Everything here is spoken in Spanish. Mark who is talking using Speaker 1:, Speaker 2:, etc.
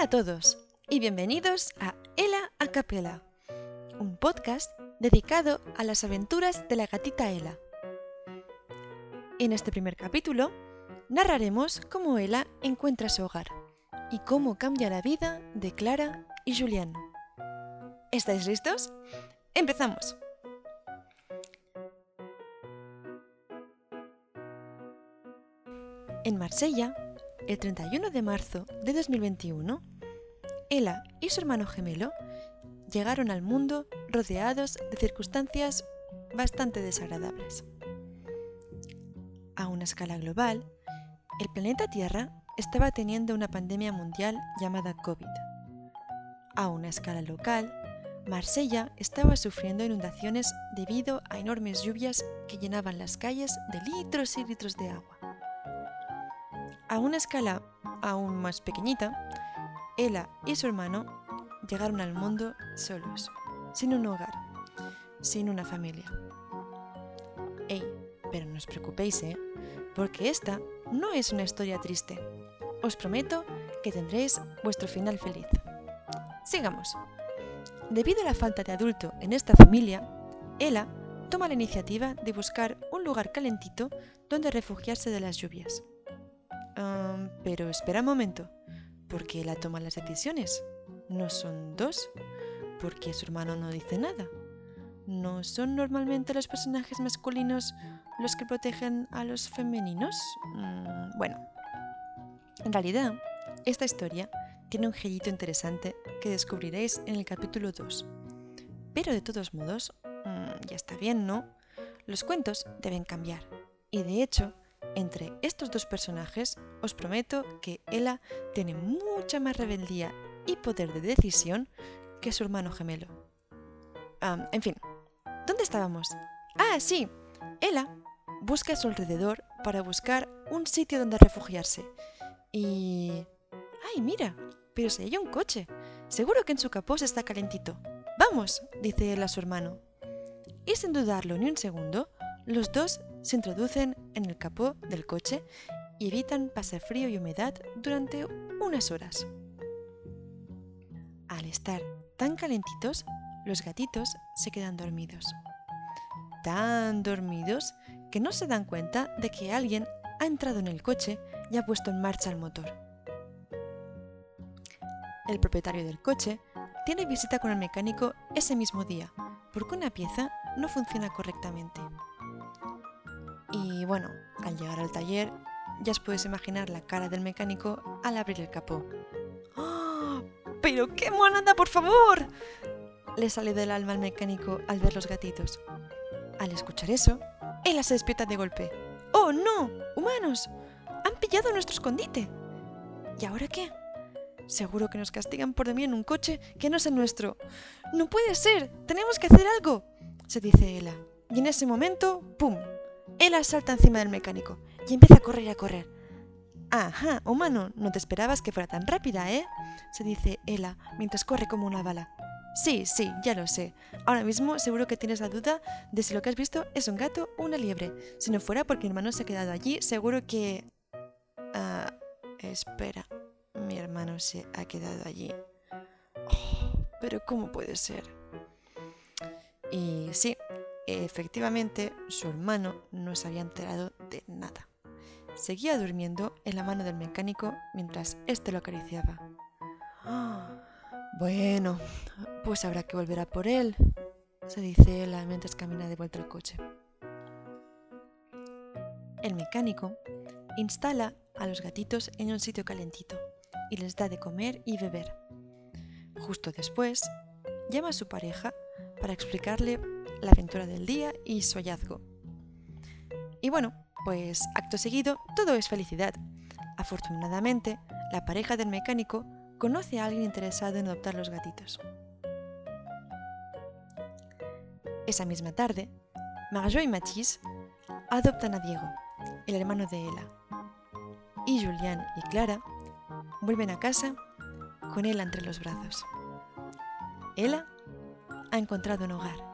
Speaker 1: Hola a todos y bienvenidos a Ela a Capela, un podcast dedicado a las aventuras de la gatita Ela. En este primer capítulo narraremos cómo Ela encuentra su hogar y cómo cambia la vida de Clara y Julián. ¿Estáis listos? ¡Empezamos! En Marsella, el 31 de marzo de 2021, Ella y su hermano gemelo llegaron al mundo rodeados de circunstancias bastante desagradables. A una escala global, el planeta Tierra estaba teniendo una pandemia mundial llamada COVID. A una escala local, Marsella estaba sufriendo inundaciones debido a enormes lluvias que llenaban las calles de litros y litros de agua. A una escala aún más pequeñita, Ella y su hermano llegaron al mundo solos, sin un hogar, sin una familia. Ey, pero no os preocupéis, ¿eh? Porque esta no es una historia triste. Os prometo que tendréis vuestro final feliz. Sigamos. Debido a la falta de adulto en esta familia, Ella toma la iniciativa de buscar un lugar calentito donde refugiarse de las lluvias pero espera un momento, ¿por qué él toma las decisiones? ¿No son dos? ¿Por qué su hermano no dice nada? ¿No son normalmente los personajes masculinos los que protegen a los femeninos? Mm, bueno, en realidad, esta historia tiene un girito interesante que descubriréis en el capítulo 2. Pero de todos modos, mm, ya está bien, ¿no? Los cuentos deben cambiar. Y de hecho, entre estos dos personajes, os prometo que Ella tiene mucha más rebeldía y poder de decisión que su hermano gemelo. en fin, ¿dónde estábamos? Ah, sí, Ella busca a su alrededor para buscar un sitio donde refugiarse. Y... ¡Ay, mira! Pero si hay un coche. Seguro que en su capó está calentito. ¡Vamos! dice él a su hermano. Y sin dudarlo ni un segundo, los dos se introducen en el capó del coche y evitan pasar frío y humedad durante unas horas. Al estar tan calentitos, los gatitos se quedan dormidos. Tan dormidos que no se dan cuenta de que alguien ha entrado en el coche y ha puesto en marcha el motor. El propietario del coche tiene visita con el mecánico ese mismo día porque una pieza no funciona correctamente. Bueno, al llegar al taller, ya os puedes imaginar la cara del mecánico al abrir el capó. ¡Oh! ¡Pero qué monada, por favor! Le sale del alma al mecánico al ver los gatitos. Al escuchar eso, él se despierta de golpe. ¡Oh, no! ¡Humanos! ¡Han pillado nuestro escondite! ¿Y ahora qué? Seguro que nos castigan por dormir en un coche que no es el nuestro. ¡No puede ser! ¡Tenemos que hacer algo! se dice Ella. Y en ese momento, ¡pum! Ella salta encima del mecánico y empieza a correr y a correr. Ajá, humano, no te esperabas que fuera tan rápida, ¿eh? se dice Ella mientras corre como una bala. Sí, sí, ya lo sé. Ahora mismo seguro que tienes la duda de si lo que has visto es un gato o una liebre. Si no fuera porque mi hermano se ha quedado allí, seguro que... Ah, espera, mi hermano se ha quedado allí. Oh, pero ¿cómo puede ser? Y sí, Efectivamente, su hermano no se había enterado de nada. Seguía durmiendo en la mano del mecánico mientras éste lo acariciaba. bueno, pues habrá que volver a por él, se dice él mientras camina de vuelta al coche. El mecánico instala a los gatitos en un sitio calentito y les da de comer y beber. Justo después, llama a su pareja para explicarle la aventura del día y su hallazgo. Y bueno, pues acto seguido todo es felicidad. Afortunadamente, la pareja del mecánico conoce a alguien interesado en adoptar los gatitos. Esa misma tarde, Marjo y Mathis adoptan a Diego, el hermano de Ella. Y Julián y Clara vuelven a casa con él entre los brazos. Ella ha encontrado un hogar